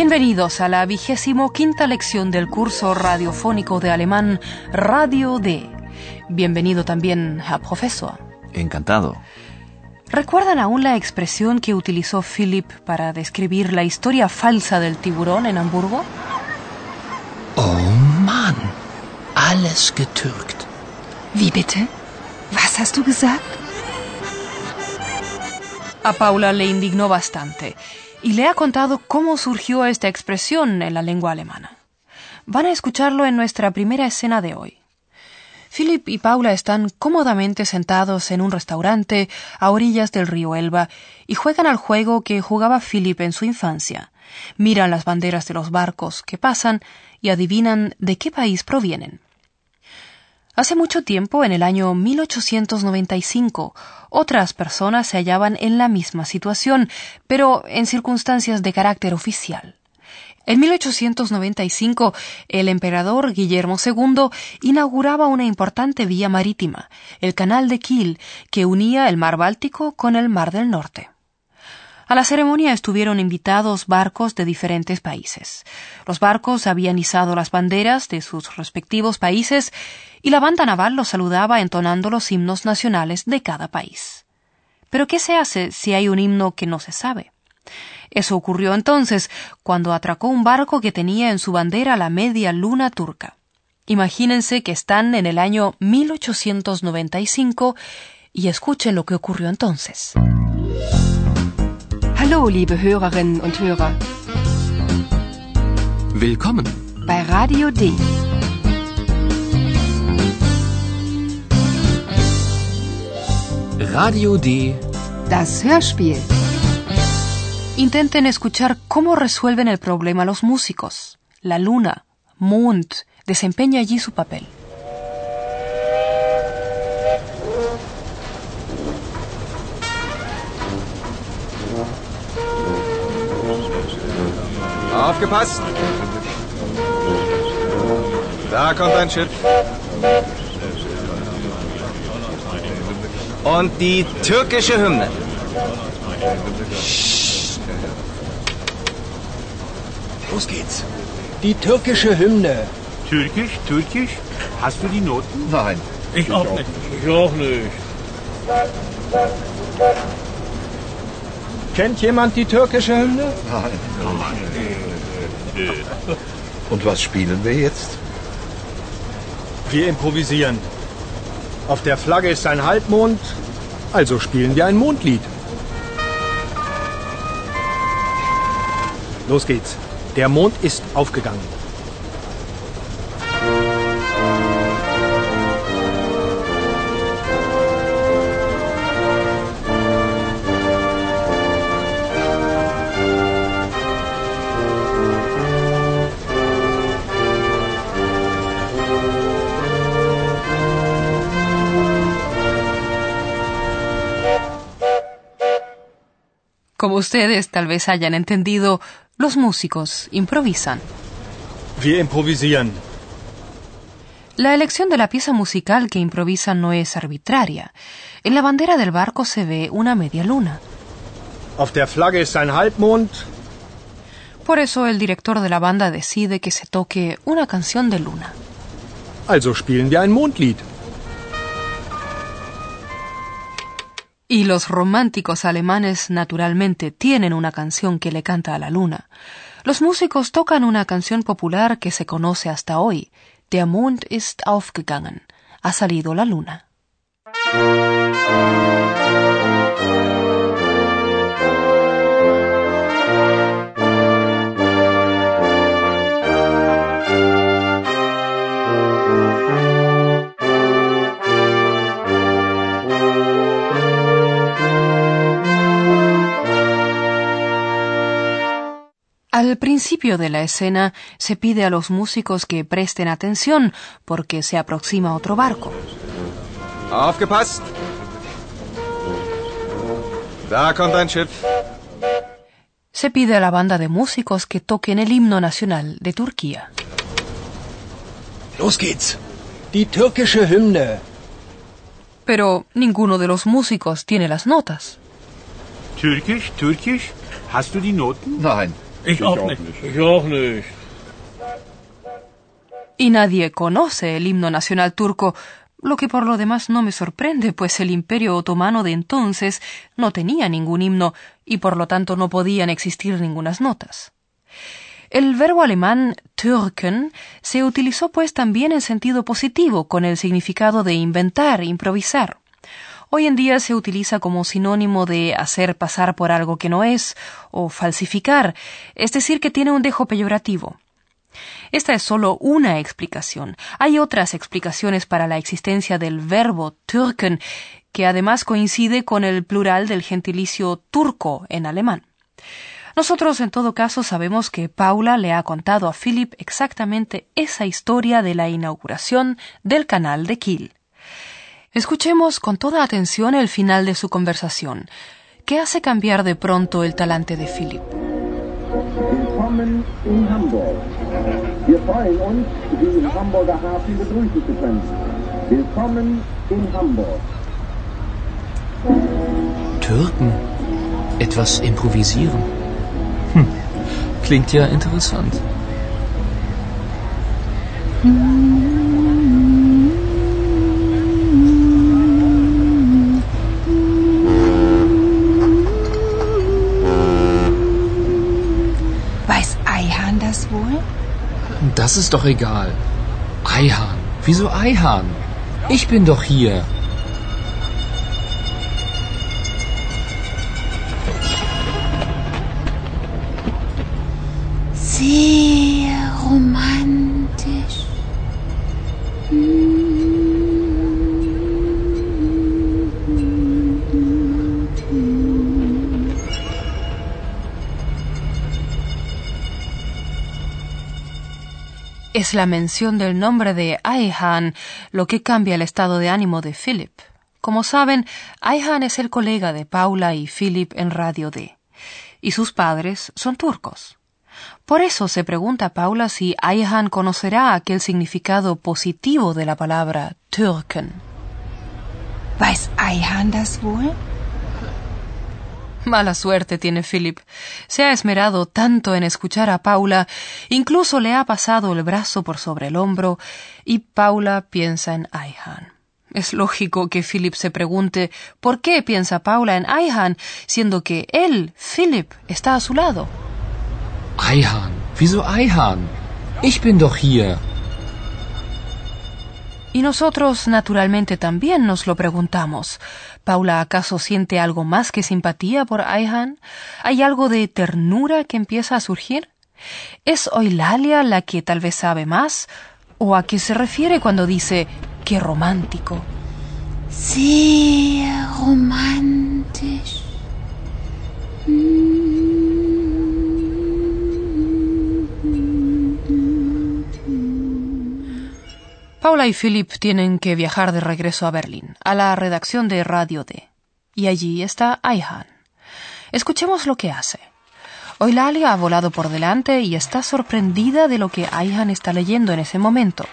Bienvenidos a la vigésimo quinta lección del curso radiofónico de alemán Radio D. Bienvenido también a profesor. Encantado. ¿Recuerdan aún la expresión que utilizó Philip para describir la historia falsa del tiburón en Hamburgo? Oh Mann, alles getürkt. Wie bitte? Was hast du gesagt? A Paula le indignó bastante y le ha contado cómo surgió esta expresión en la lengua alemana. Van a escucharlo en nuestra primera escena de hoy. Philip y Paula están cómodamente sentados en un restaurante a orillas del río Elba y juegan al juego que jugaba Philip en su infancia. Miran las banderas de los barcos que pasan y adivinan de qué país provienen. Hace mucho tiempo, en el año 1895, otras personas se hallaban en la misma situación, pero en circunstancias de carácter oficial. En 1895, el emperador Guillermo II inauguraba una importante vía marítima, el Canal de Kiel, que unía el mar Báltico con el Mar del Norte. A la ceremonia estuvieron invitados barcos de diferentes países. Los barcos habían izado las banderas de sus respectivos países y la banda naval los saludaba entonando los himnos nacionales de cada país. Pero ¿qué se hace si hay un himno que no se sabe? Eso ocurrió entonces cuando atracó un barco que tenía en su bandera la media luna turca. Imagínense que están en el año 1895 y escuchen lo que ocurrió entonces. Hallo, liebe Hörerinnen und Hörer. Willkommen. Bei Radio D. Radio D. Das Hörspiel. Intenten escuchar cómo resuelven el problema los músicos. La luna, Mond, desempeña allí su papel. Aufgepasst! Da kommt ein Schiff. Und die türkische Hymne. Los geht's. Die türkische Hymne. Türkisch, Türkisch? Hast du die Noten? Nein. Ich auch nicht. Ich auch nicht. Kennt jemand die türkische Hymne? Nein. Und was spielen wir jetzt? Wir improvisieren. Auf der Flagge ist ein Halbmond, also spielen wir ein Mondlied. Los geht's. Der Mond ist aufgegangen. Como ustedes tal vez hayan entendido, los músicos improvisan. Wir improvisieren. La elección de la pieza musical que improvisan no es arbitraria. En la bandera del barco se ve una media luna. Auf der Flagge ist ein Halbmond, Por eso el director de la banda decide que se toque una canción de luna. also spielen wir ein Mondlied. Y los románticos alemanes naturalmente tienen una canción que le canta a la luna. Los músicos tocan una canción popular que se conoce hasta hoy. Der Mond ist aufgegangen. Ha salido la luna. Al principio de la escena se pide a los músicos que presten atención porque se aproxima otro barco. Aufgepasst! Da kommt ein Schiff. Se pide a la banda de músicos que toquen el himno nacional de Turquía. Los geht's. Die türkische Hymne. Pero ninguno de los músicos tiene las notas. Türkisch, Türkisch, hast du die Noten? Nein. Ich, auch, nicht. Ich auch nicht. Y nadie conoce el himno nacional turco, lo que por lo demás no me sorprende, pues el imperio otomano de entonces no tenía ningún himno y por lo tanto no podían existir ningunas notas. El verbo alemán türken se utilizó pues también en sentido positivo, con el significado de inventar, improvisar. Hoy en día se utiliza como sinónimo de hacer pasar por algo que no es o falsificar, es decir, que tiene un dejo peyorativo. Esta es solo una explicación. Hay otras explicaciones para la existencia del verbo türken, que además coincide con el plural del gentilicio turco en alemán. Nosotros, en todo caso, sabemos que Paula le ha contado a Philip exactamente esa historia de la inauguración del canal de Kiel. Escuchemos con toda atención el final de su conversación, que hace cambiar de pronto el talante de Philip. Willkommen in Hamburg. Wir freuen uns, Sie im Hamburger Hafen begrüßen zu können. Willkommen in Hamburg. Türken. Etwas improvisieren. Hm. Klingt ja interessant. Weiß ist doch egal. Eihahn. Wieso Eihahn? Ich bin doch hier. Sehr Es la mención del nombre de Aihan lo que cambia el estado de ánimo de Philip. Como saben, Aihan es el colega de Paula y Philip en Radio D. Y sus padres son turcos. Por eso se pregunta Paula si Aihan conocerá aquel significado positivo de la palabra Türken. Weiß Eihahn das wohl? Mala suerte tiene Philip. Se ha esmerado tanto en escuchar a Paula, incluso le ha pasado el brazo por sobre el hombro, y Paula piensa en Aihan. Es lógico que Philip se pregunte por qué piensa Paula en Aihan, siendo que él, Philip, está a su lado. Eihahn. Wieso Eihahn? Ich bin doch hier. Y nosotros, naturalmente, también nos lo preguntamos. Paula, ¿acaso siente algo más que simpatía por Aihan? ¿Hay algo de ternura que empieza a surgir? ¿Es Eulalia la que tal vez sabe más? ¿O a qué se refiere cuando dice qué romántico? Sehr romantisch. Paula y Philip tienen que viajar de regreso a Berlín, a la redacción de Radio D. Y allí está Aihan. Escuchemos lo que hace. Eulalia ha volado por delante y está sorprendida de lo que Aihan está leyendo en ese momento.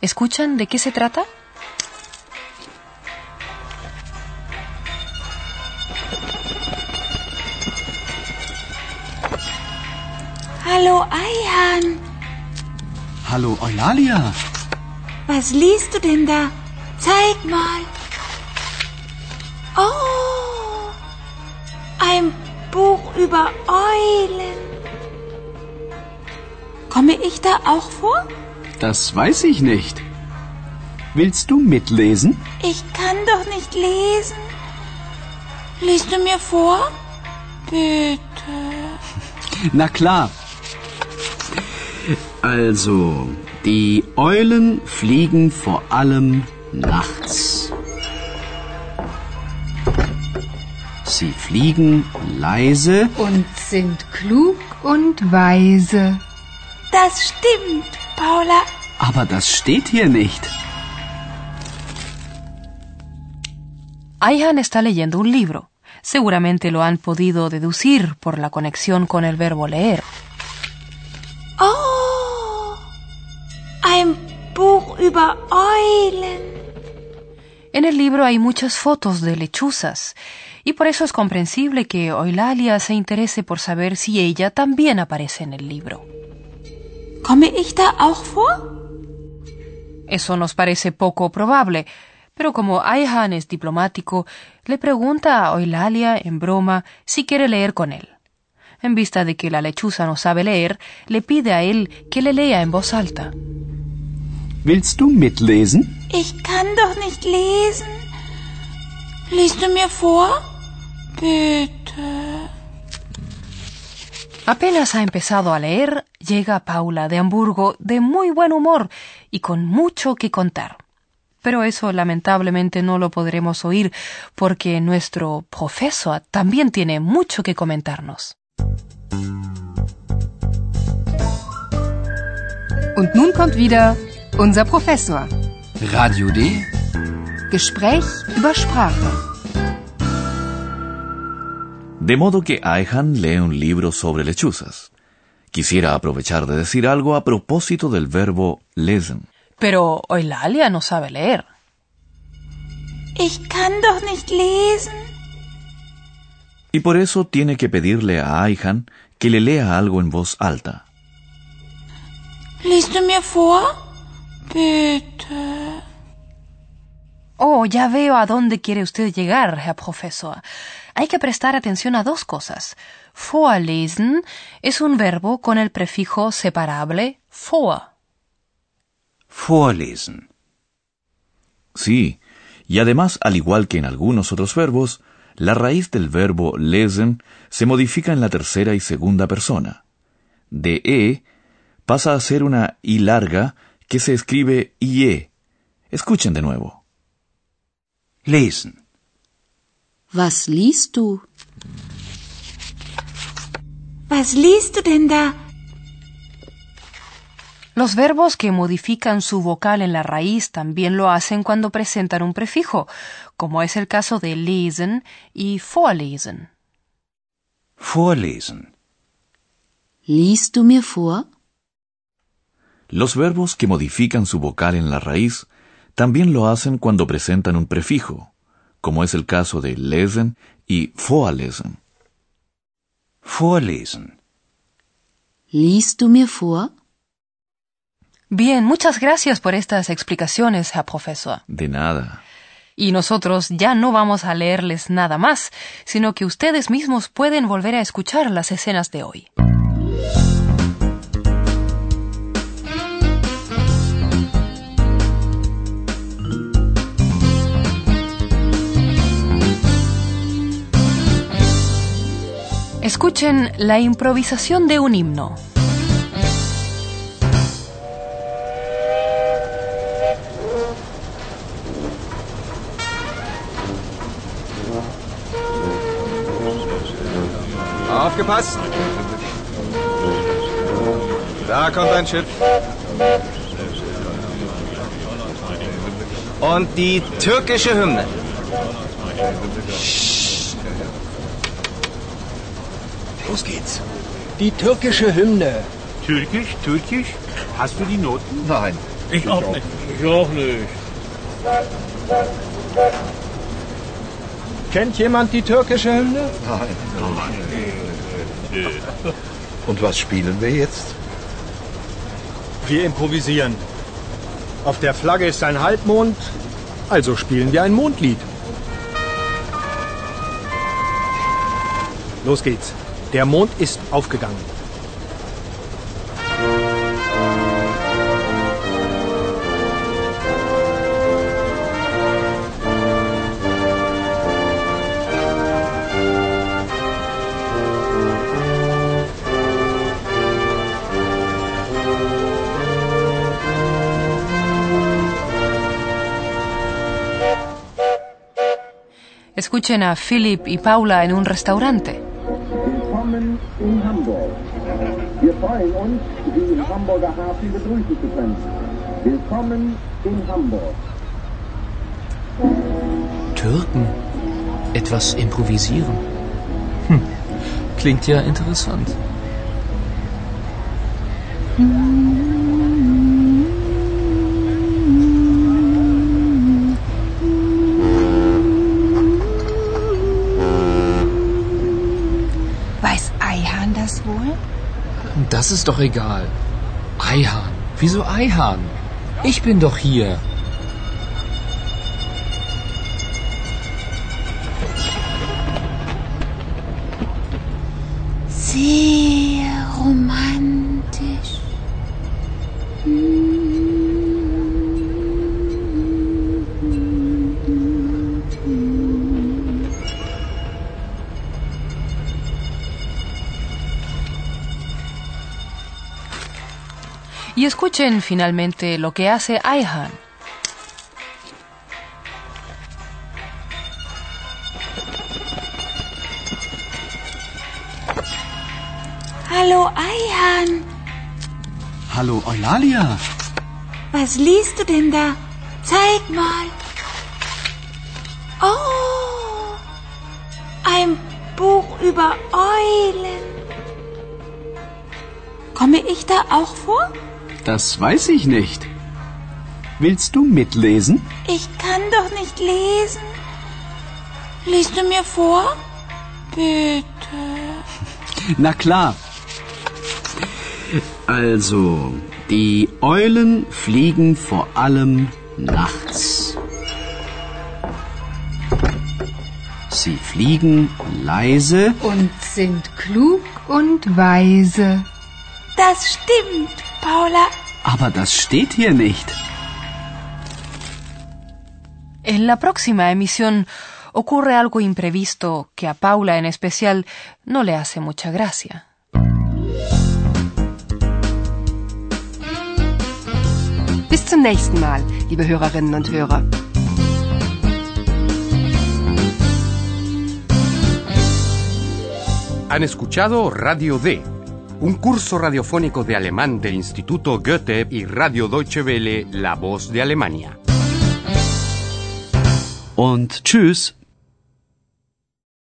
¿Escuchan de qué se trata? Hallo Eihan, Hallo Eulalia. Was liest du denn da? Zeig mal. Oh, ein Buch über Eulen. Komme ich da auch vor? Das weiß ich nicht. Willst du mitlesen? Ich kann doch nicht lesen. Liest du mir vor? Bitte. Na klar. Also, die Eulen fliegen vor allem nachts. Sie fliegen leise und sind klug und weise. Das stimmt, Paula. Aber das steht hier nicht. Ayhan está leyendo un libro. Seguramente lo han podido deducir por la conexión con el verbo leer. En el libro hay muchas fotos de lechuzas, y por eso es comprensible que Eulalia se interese por saber si ella también aparece en el libro. Komme ich da auch vor? Eso nos parece poco probable, pero como Ayhan es diplomático, le pregunta a Eulalia en broma si quiere leer con él. En vista de que la lechuza no sabe leer, le pide a él que le lea en voz alta. Willst du mitlesen? Ich kann doch nicht lesen. Liest du mir vor? Bitte. Apenas ha empezado a leer, llega Paula de Hamburgo de muy buen humor y con mucho que contar. Pero eso lamentablemente no lo podremos oír porque nuestro profesor también tiene mucho que comentarnos. Und nun kommt wieder unser Professor. Radio D. Gespräch über Sprache. De modo que Ayhan lee un libro sobre lechuzas. Quisiera aprovechar de decir algo a propósito del verbo lesen. Pero Eulalia no sabe leer. Ich kann doch nicht lesen. Y por eso tiene que pedirle a Ayhan que le lea algo en voz alta. Liest du mir vor? Oh, ya veo a dónde quiere usted llegar, Herr Professor. Hay que prestar atención a dos cosas. Vorlesen es un verbo con el prefijo separable vor. Vorlesen. Sí, y además, al igual que en algunos otros verbos, la raíz del verbo lesen se modifica en la tercera y segunda persona. De e pasa a ser una i larga que se escribe ie. Escuchen de nuevo. Lesen. Was liest du? Was liest du denn da? Los verbos que modifican su vocal en la raíz también lo hacen cuando presentan un prefijo, como es el caso de lesen y vorlesen. Vorlesen. Liest du mir vor? Los verbos que modifican su vocal en la raíz también lo hacen cuando presentan un prefijo, como es el caso de lesen y vorlesen. Vorlesen. Liest du mir vor? Bien, muchas gracias por estas explicaciones, Herr Profesor. De nada. Y nosotros ya no vamos a leerles nada más, sino que ustedes mismos pueden volver a escuchar las escenas de hoy. Escuchen la improvisación de un himno. Aufgepasst! Da kommt ein Schiff. Und die türkische Hymne. Los geht's. Die türkische Hymne. Türkisch, Türkisch? Hast du die Noten? Nein. Ich auch nicht. Ich auch nicht. Kennt jemand die türkische Hymne? Nein. Und was spielen wir jetzt? Wir improvisieren. Auf der Flagge ist ein Halbmond, also spielen wir ein Mondlied. Los geht's. Der Mond ist aufgegangen. Escuchen a Philip y Paula en un restaurante. Willkommen in Hamburg. Wir freuen uns, Sie im Hamburger Hafen begrüßen zu können. Willkommen in Hamburg. Türken. Etwas improvisieren. Hm. Klingt ja interessant. Weiß das wohl? Das ist doch egal. Eihahn. Wieso Eihahn? Ich bin doch hier. Sehr romantisch. Y escuchen finalmente lo que hace Ayhan. Hallo Eihan, Hallo, Eulalia. was liest du denn da? Zeig mal. Oh, ein Buch über Eulen. Komme ich da auch vor? Das weiß ich nicht. Willst du mitlesen? Ich kann doch nicht lesen. Liest du mir vor? Bitte. Na klar. Also, die Eulen fliegen vor allem nachts. Sie fliegen leise Und sind klug und weise. Das stimmt, Paula. Aber das steht hier nicht. En la próxima emisión ocurre algo imprevisto que a Paula en especial no le hace mucha gracia. Bis zum nächsten Mal, liebe Hörerinnen und Hörer. Han escuchado Radio D, un curso radiofónico de alemán del Instituto Goethe y Radio Deutsche Welle, La Voz de Alemania. Und tschüss.